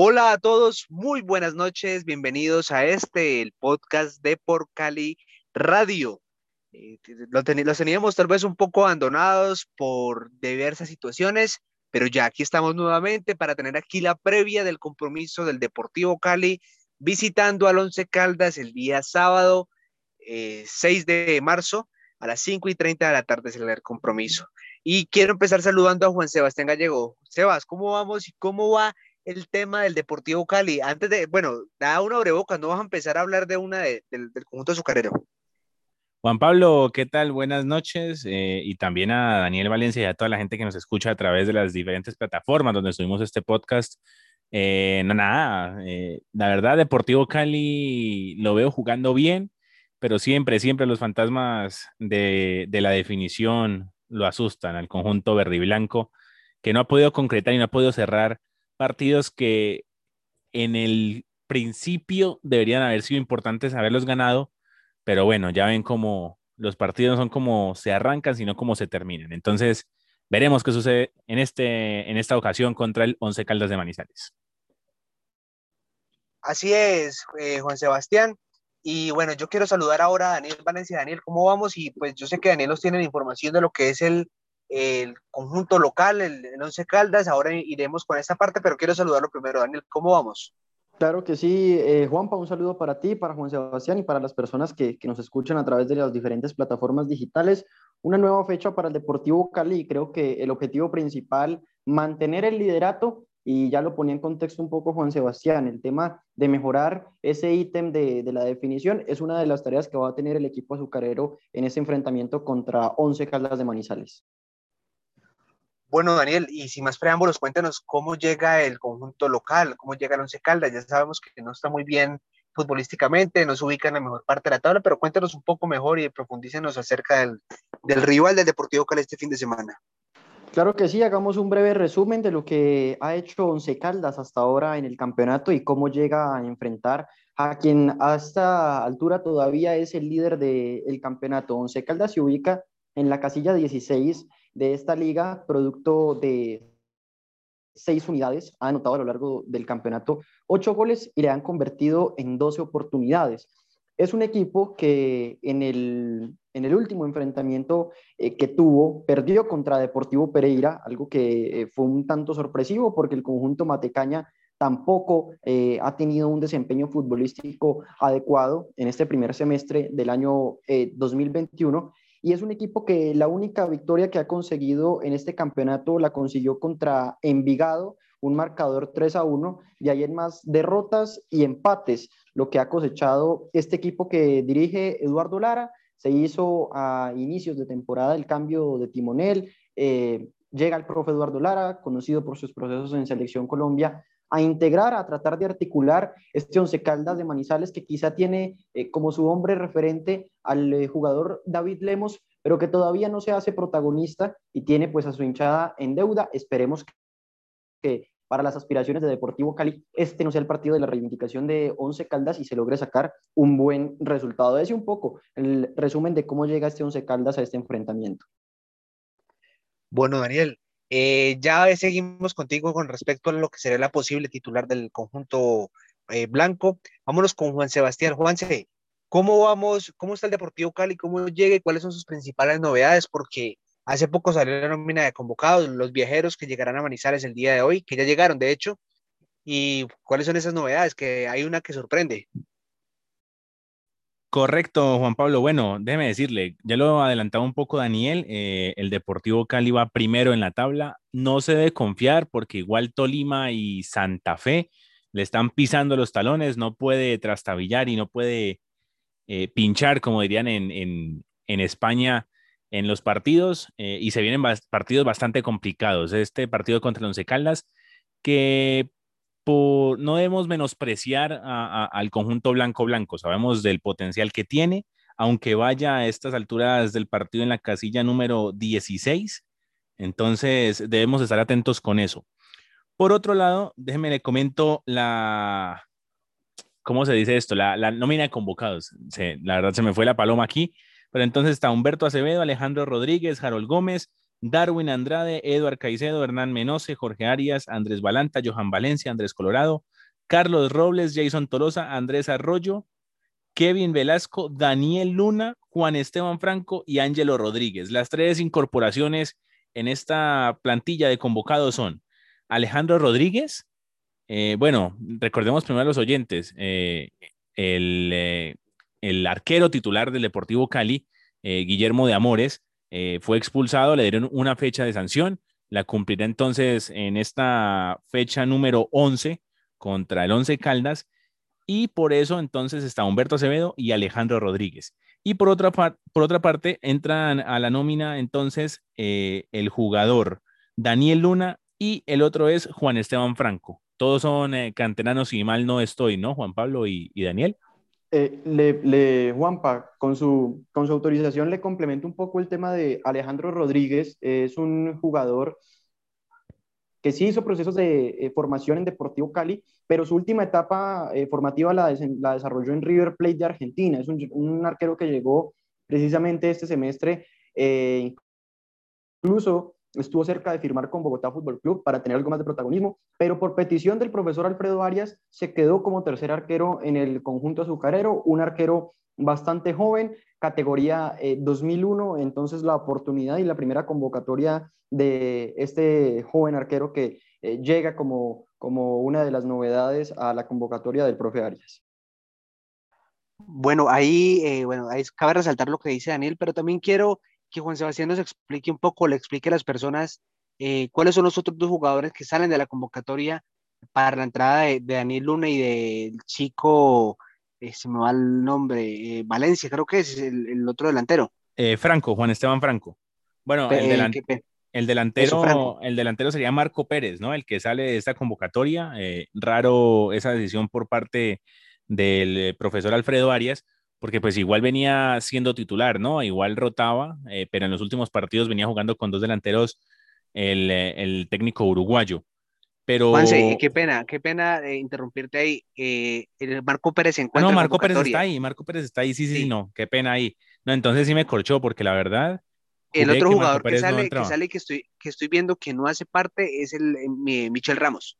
Hola a todos, muy buenas noches, bienvenidos a este, el podcast de Por Cali Radio. Eh, los teníamos tal vez un poco abandonados por diversas situaciones, pero ya aquí estamos nuevamente para tener aquí la previa del compromiso del Deportivo Cali visitando al Once Caldas el día sábado 6 eh, de marzo a las 5 y 30 de la tarde es el compromiso. Y quiero empezar saludando a Juan Sebastián Gallego. Sebas, ¿cómo vamos y cómo va el tema del Deportivo Cali. Antes de, bueno, da una breboca, no vas a empezar a hablar de una del, conjunto azucarero. Juan Pablo, ¿qué tal? Buenas noches. Eh, y también a Daniel Valencia y a toda la gente que nos escucha a través de las diferentes plataformas donde subimos este podcast. Eh, no, nada, eh, la verdad, Deportivo Cali lo veo jugando bien, pero siempre, siempre los fantasmas de, de la definición lo asustan al conjunto verde y blanco, que no ha podido concretar y no ha podido cerrar partidos que en el principio deberían haber sido importantes haberlos ganado, pero bueno, ya ven cómo los partidos no son como se arrancan, sino como se terminan. Entonces, veremos qué sucede en, este, en esta ocasión contra el Once Caldas de Manizales. Así es, eh, Juan Sebastián. Y bueno, yo quiero saludar ahora a Daniel Valencia. Daniel, ¿cómo vamos? Y pues yo sé que Daniel nos tiene la información de lo que es el el conjunto local, el, Once Caldas. Ahora iremos con esta parte, pero quiero saludarlo primero. Daniel, ¿cómo vamos? Claro que sí, eh, Juanpa, un saludo para ti, para Juan Sebastián y para las personas que, que, nos escuchan a través de las diferentes plataformas digitales. Una nueva fecha para el Deportivo Cali. Creo que el objetivo principal, mantener el liderato y ya lo ponía en contexto un poco Juan Sebastián, el tema de mejorar ese ítem de, de, la definición es una de las tareas que va a tener el equipo azucarero en ese enfrentamiento contra 11 Caldas de Manizales. Bueno, Daniel, y sin más preámbulos, cuéntanos cómo llega el conjunto local, cómo llega el Once Caldas. Ya sabemos que no está muy bien futbolísticamente, no se ubica en la mejor parte de la tabla, pero cuéntanos un poco mejor y profundícenos acerca del, del rival del Deportivo Cali este fin de semana. Claro que sí, hagamos un breve resumen de lo que ha hecho Once Caldas hasta ahora en el campeonato y cómo llega a enfrentar a quien a esta altura todavía es el líder del campeonato. Once Caldas se ubica en la casilla 16 de esta liga, producto de seis unidades, ha anotado a lo largo del campeonato ocho goles y le han convertido en 12 oportunidades. Es un equipo que en el, en el último enfrentamiento eh, que tuvo, perdió contra Deportivo Pereira, algo que eh, fue un tanto sorpresivo porque el conjunto Matecaña tampoco eh, ha tenido un desempeño futbolístico adecuado en este primer semestre del año 2021 y es un equipo que la única victoria que ha conseguido en este campeonato la consiguió contra Envigado, un marcador 3 a 1, y hay en más derrotas y empates, lo que ha cosechado este equipo que dirige Eduardo Lara. Se hizo a inicios de temporada el cambio de timonel. Eh, llega el profe Eduardo Lara, conocido por sus procesos en Selección Colombia, a integrar, a tratar de articular este Once Caldas de Manizales que quizá tiene eh, como su hombre referente al eh, jugador David Lemos, pero que todavía no se hace protagonista y tiene pues a su hinchada en deuda. Esperemos que para las aspiraciones de Deportivo Cali este no sea el partido de la reivindicación de Once Caldas y se logre sacar un buen resultado. Ese un poco el resumen de cómo llega este Once Caldas a este enfrentamiento. Bueno, Daniel, eh, ya seguimos contigo con respecto a lo que sería la posible titular del conjunto eh, blanco. Vámonos con Juan Sebastián. Juanse, ¿cómo vamos? ¿Cómo está el Deportivo Cali? ¿Cómo llega y cuáles son sus principales novedades? Porque hace poco salió la nómina de convocados, los viajeros que llegarán a Manizales el día de hoy, que ya llegaron, de hecho. ¿Y cuáles son esas novedades? Que hay una que sorprende. Correcto, Juan Pablo. Bueno, déjeme decirle, ya lo adelantaba un poco Daniel, eh, el Deportivo Cali va primero en la tabla. No se debe confiar porque igual Tolima y Santa Fe le están pisando los talones, no puede trastabillar y no puede eh, pinchar, como dirían en, España, en los partidos eh, y se vienen partidos bastante complicados. Este partido contra el Once Caldas, que no debemos menospreciar al conjunto blanco-blanco. Sabemos del potencial que tiene, aunque vaya a estas alturas del partido en la casilla número 16. Entonces, debemos estar atentos con eso. Por otro lado, déjeme le comento la, ¿cómo se dice esto? La, nómina de convocados. la verdad se me fue la paloma aquí, pero entonces está Humberto Acevedo, Alejandro Rodríguez, Harold Gómez, Darwin Andrade, Eduard Caicedo, Hernán Menose, Jorge Arias, Andrés Balanta, Johan Valencia, Andrés Colorado, Carlos Robles, Jason Tolosa, Andrés Arroyo, Kevin Velasco, Daniel Luna, Juan Esteban Franco y Ángelo Rodríguez. Las tres incorporaciones en esta plantilla de convocados son Alejandro Rodríguez. Eh, bueno, recordemos primero a los oyentes. Eh, eh, el, arquero titular del Deportivo Cali, Guillermo de Amores, fue expulsado, le dieron una fecha de sanción. La cumplirá entonces en esta fecha número 11 contra el 11 Caldas. Y por eso entonces está Humberto Acevedo y Alejandro Rodríguez. Y por otra, por otra parte, entran a la nómina entonces el jugador Daniel Luna y el otro es Juan Esteban Franco. Todos son eh, canteranos, y mal no estoy, ¿no? Juan Pablo y, Daniel. Eh, le, Juanpa, con su, con su autorización le complemento un poco el tema de Alejandro Rodríguez. es un jugador que sí hizo procesos de eh, formación en Deportivo Cali, pero su última etapa formativa la, la, desarrolló en River Plate de Argentina. Es un, un arquero que llegó precisamente este semestre, incluso estuvo cerca de firmar con Bogotá Fútbol Club para tener algo más de protagonismo, pero por petición del profesor Alfredo Arias se quedó como tercer arquero en el conjunto azucarero, un arquero bastante joven, categoría 2001, eh, entonces la oportunidad y la primera convocatoria de este joven arquero que eh, llega como, como una de las novedades a la convocatoria del profe Arias. Bueno, ahí, eh, bueno, ahí cabe resaltar lo que dice Daniel, pero también quiero que Juan Sebastián nos explique un poco, le explique a las personas eh, cuáles son los otros dos jugadores que salen de la convocatoria para la entrada de, Daniel Luna y del chico, eh, se me va el nombre, eh, Valencia, creo que es el, otro delantero. Franco, Juan Esteban Franco. Bueno, el, el, delantero, el delantero sería Marco Pérez, ¿no? El que sale de esta convocatoria. raro esa decisión por parte del profesor Alfredo Arias, porque pues igual venía siendo titular, ¿no? Igual rotaba, eh, pero en los últimos partidos venía jugando con dos delanteros el, eh, técnico uruguayo. Pero... Juanse, qué pena, qué pena eh, interrumpirte ahí. el Marco Pérez se encuentra. No, Marco Pérez está ahí, Marco Pérez está ahí, sí, sí, sí, no, qué pena ahí. No, entonces sí me corchó, porque la verdad. El otro jugador que sale, que sale, que estoy, que estoy viendo que no hace parte es el Michel Ramos.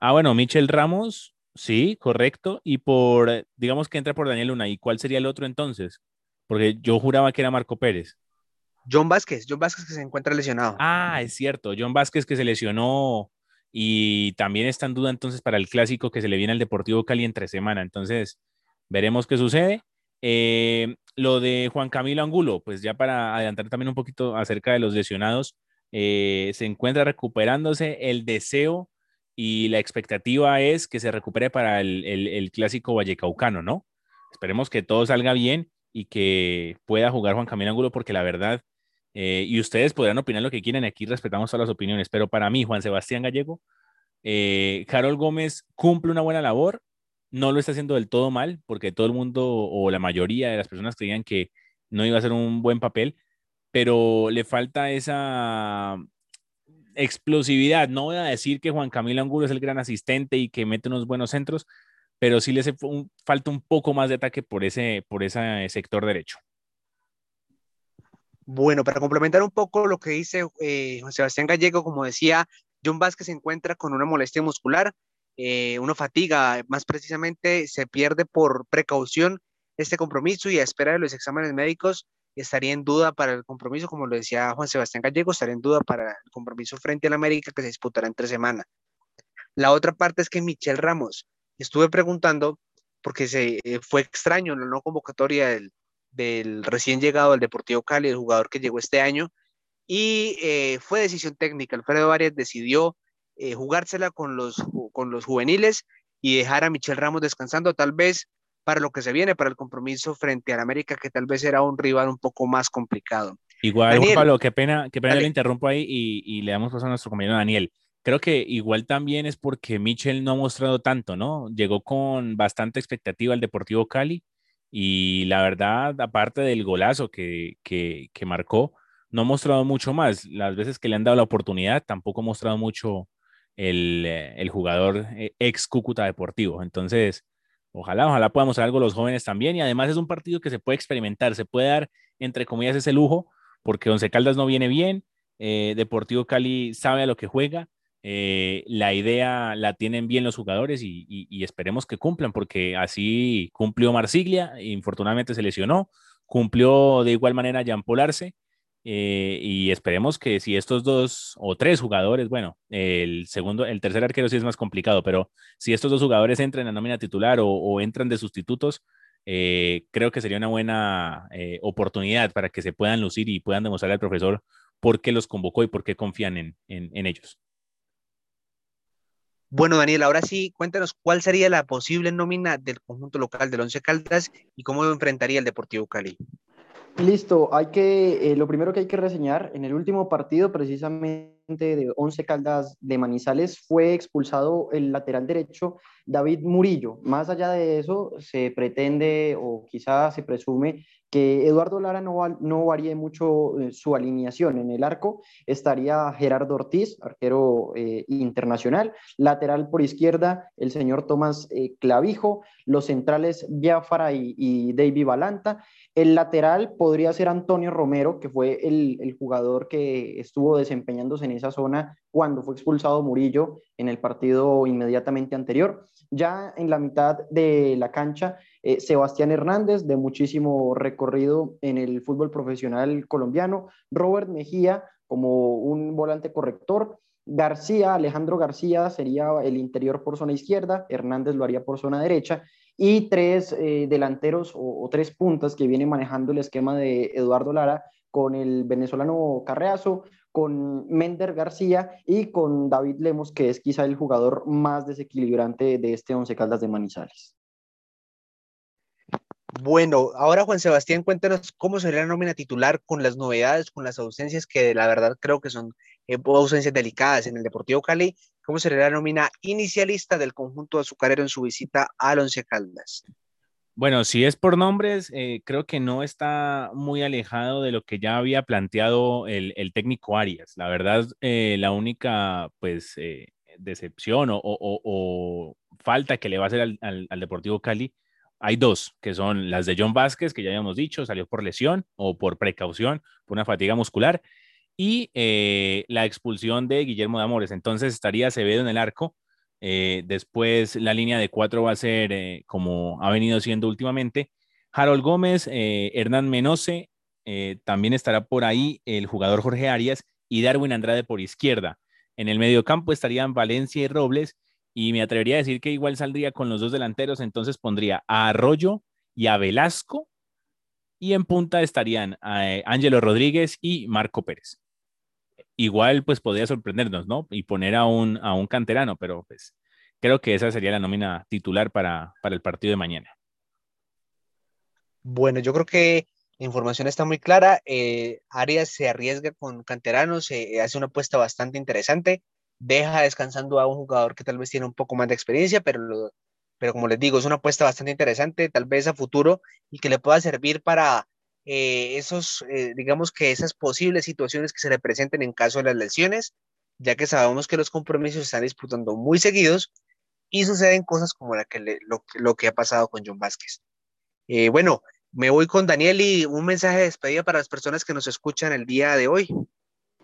Ah, bueno, Michel Ramos, Sí, correcto. Y por, digamos que entra por Daniel Luna. ¿Y cuál sería el otro entonces? Porque yo juraba que era Marco Pérez. John Vázquez, John Vázquez que se encuentra lesionado. Ah, es cierto, John Vázquez que se lesionó y también está en duda entonces para el clásico que se le viene al Deportivo Cali entre semana. Entonces, veremos qué sucede. Eh, lo de Juan Camilo Angulo, pues ya para adelantar también un poquito acerca de los lesionados, eh, se encuentra recuperándose el deseo y la expectativa es que se recupere para el, el, clásico vallecaucano, ¿no? Esperemos que todo salga bien y que pueda jugar Juan Camilo Angulo, porque la verdad, eh, y ustedes podrán opinar lo que quieran, aquí respetamos todas las opiniones, pero para mí, Juan Sebastián Gallego, eh, Carol Gómez cumple una buena labor, no lo está haciendo del todo mal, porque todo el mundo o la mayoría de las personas creían que no iba a ser un buen papel, pero le falta esa explosividad. No voy a decir que Juan Camilo Angulo es el gran asistente y que mete unos buenos centros, pero sí le hace falta un poco más de ataque por ese, por ese sector derecho. Bueno, para complementar un poco lo que dice eh, Juan Sebastián Gallego, como decía, John Vázquez se encuentra con una molestia muscular, eh, una fatiga, más precisamente se pierde por precaución este compromiso y a espera de los exámenes médicos estaría en duda para el compromiso, como lo decía Juan Sebastián Gallego, estaría en duda para el compromiso frente al América que se disputará entre semana. La otra parte es que Michel Ramos, estuve preguntando, porque se, eh, fue extraño la no convocatoria del, del, recién llegado al Deportivo Cali, el jugador que llegó este año, y eh, fue decisión técnica. Alfredo Arias decidió eh, jugársela con los, con los juveniles y dejar a Michel Ramos descansando, tal vez para lo que se viene, para el compromiso frente al América, que tal vez era un rival un poco más complicado. Igual, Pablo, qué pena, qué pena le interrumpo ahí y, le damos paso a nuestro compañero Daniel. Creo que igual también es porque Michel no ha mostrado tanto, ¿no? Llegó con bastante expectativa al Deportivo Cali y la verdad, aparte del golazo que, que, que marcó, no ha mostrado mucho más. Las veces que le han dado la oportunidad, tampoco ha mostrado mucho el, eh, el jugador eh, ex Cúcuta Deportivo. Entonces, Ojalá, ojalá podamos hacer algo los jóvenes también. Y además es un partido que se puede experimentar, se puede dar, entre comillas, ese lujo, porque Once Caldas no viene bien. Eh, Deportivo Cali sabe a lo que juega. Eh, la idea la tienen bien los jugadores y, esperemos que cumplan, porque así cumplió Marsiglia, infortunadamente se lesionó, cumplió de igual manera Jan Polarse, eh, y esperemos que si estos dos o tres jugadores, bueno, el segundo, el tercer arquero sí es más complicado, pero si estos dos jugadores entran en la nómina titular o, entran de sustitutos, eh, creo que sería una buena eh, oportunidad para que se puedan lucir y puedan demostrar al profesor por qué los convocó y por qué confían en, en ellos. Bueno, Daniel, ahora sí, cuéntanos cuál sería la posible nómina del conjunto local del Once Caldas y cómo enfrentaría el Deportivo Cali. Listo, hay que, eh, lo primero que hay que reseñar, en el último partido precisamente de Once Caldas de Manizales fue expulsado el lateral derecho David Murillo. Más allá de eso, se pretende o quizás se presume que Eduardo Lara no, no varíe mucho eh, su alineación. En el arco estaría Gerardo Ortiz, arquero eh, internacional, lateral por izquierda el señor Tomás Clavijo, los centrales Biafara y, David Balanta, el lateral podría ser Antonio Romero, que fue el, jugador que estuvo desempeñándose en esa zona cuando fue expulsado Murillo en el partido inmediatamente anterior. Ya en la mitad de la cancha, eh, Sebastián Hernández, de muchísimo recorrido en el fútbol profesional colombiano, Robert Mejía como un volante corrector, García, Alejandro García sería el interior por zona izquierda, Hernández lo haría por zona derecha y tres eh, delanteros o, tres puntas que viene manejando el esquema de Eduardo Lara con el venezolano Carreazo, con Mender García y con David Lemos, que es quizá el jugador más desequilibrante de este Once Caldas de Manizales. Bueno, ahora Juan Sebastián, cuéntanos cómo sería la nómina titular con las novedades, con las ausencias que la verdad creo que son eh, ausencias delicadas en el Deportivo Cali ¿Cómo sería la nómina inicialista del conjunto azucarero en su visita al Once Caldas? Bueno, si es por nombres, eh, creo que no está muy alejado de lo que ya había planteado el, técnico Arias. La verdad, eh, la única pues eh, decepción o, falta que le va a hacer al, al, Deportivo Cali, hay dos, que son las de John Vázquez, que ya habíamos dicho, salió por lesión o por precaución, por una fatiga muscular, y eh, la expulsión de Guillermo de Amores. Entonces estaría Acevedo en el arco. Eh, después la línea de cuatro va a ser eh, como ha venido siendo últimamente. Harold Gómez, Hernán Menose, también estará por ahí el jugador Jorge Arias y Darwin Andrade por izquierda. En el medio campo estarían Valencia y Robles y me atrevería a decir que igual saldría con los dos delanteros, entonces pondría a Arroyo y a Velasco y en punta estarían Ángelo Rodríguez y Marco Pérez igual pues podría sorprendernos, ¿no? Y poner a un, a un canterano, pero pues creo que esa sería la nómina titular para, el partido de mañana. Bueno, yo creo que la información está muy clara. Eh, Arias se arriesga con canteranos, se hace una apuesta bastante interesante, deja descansando a un jugador que tal vez tiene un poco más de experiencia, pero, pero como les digo, es una apuesta bastante interesante, tal vez a futuro y que le pueda servir para eh, esos, eh, digamos que esas posibles situaciones que se le presenten en caso de las lesiones, ya que sabemos que los compromisos se están disputando muy seguidos y suceden cosas como la que lo, que ha pasado con John Vázquez. Eh, bueno, me voy con Daniel y un mensaje de despedida para las personas que nos escuchan el día de hoy.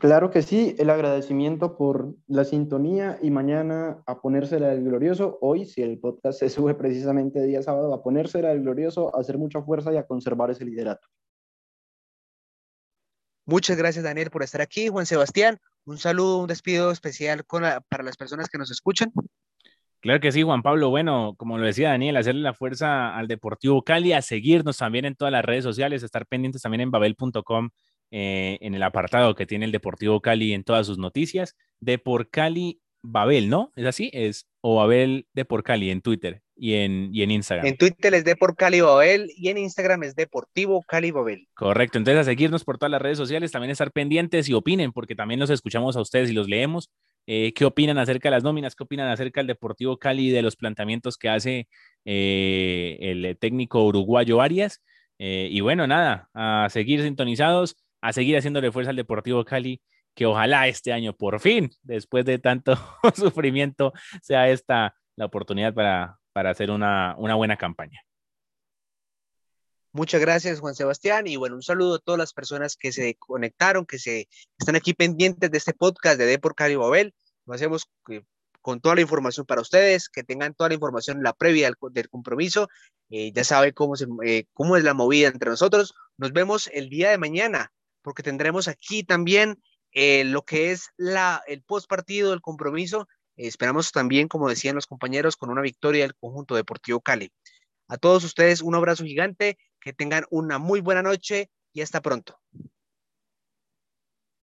Claro que sí, el agradecimiento por la sintonía y mañana a ponérsela del glorioso. Hoy, si el podcast se sube precisamente día sábado, a ponérsela del glorioso, a hacer mucha fuerza y a conservar ese liderato. Muchas gracias, Daniel, por estar aquí. Juan Sebastián, un saludo, un despido especial para las personas que nos escuchan. Claro que sí, Juan Pablo. Bueno, como lo decía Daniel, hacerle la fuerza al Deportivo Cali, a seguirnos también en todas las redes sociales, estar pendientes también en babel.com, eh, en el apartado que tiene el Deportivo Cali en todas sus noticias. Depor Cali Babel, ¿no? ¿Es así? Es o Babel Depor Cali en Twitter y en, y en Instagram. En Twitter es Depor Cali Babel y en Instagram es Deportivo Cali Babel. Correcto, entonces a seguirnos por todas las redes sociales, también estar pendientes y opinen, porque también los escuchamos a ustedes y los leemos. Eh, ¿Qué opinan acerca de las nóminas? ¿Qué opinan acerca del Deportivo Cali y de los planteamientos que hace eh, el técnico uruguayo Arias? Eh, y bueno, nada, a seguir sintonizados, a seguir haciéndole fuerza al Deportivo Cali que ojalá este año por fin, después de tanto sufrimiento, sea esta la oportunidad para, para hacer una, una buena campaña. Muchas gracias, Juan Sebastián. Y bueno, un saludo a todas las personas que se conectaron, que se están aquí pendientes de este podcast de Depor Cali Babel. Lo hacemos eh, con toda la información para ustedes, que tengan toda la información la previa del, compromiso. Eh, ya sabe cómo, se, eh, cómo es la movida entre nosotros. Nos vemos el día de mañana, porque tendremos aquí también lo que es la, el post partido del compromiso. esperamos también, como decían los compañeros, con una victoria del conjunto Deportivo Cali. A todos ustedes un abrazo gigante, que tengan una muy buena noche y hasta pronto.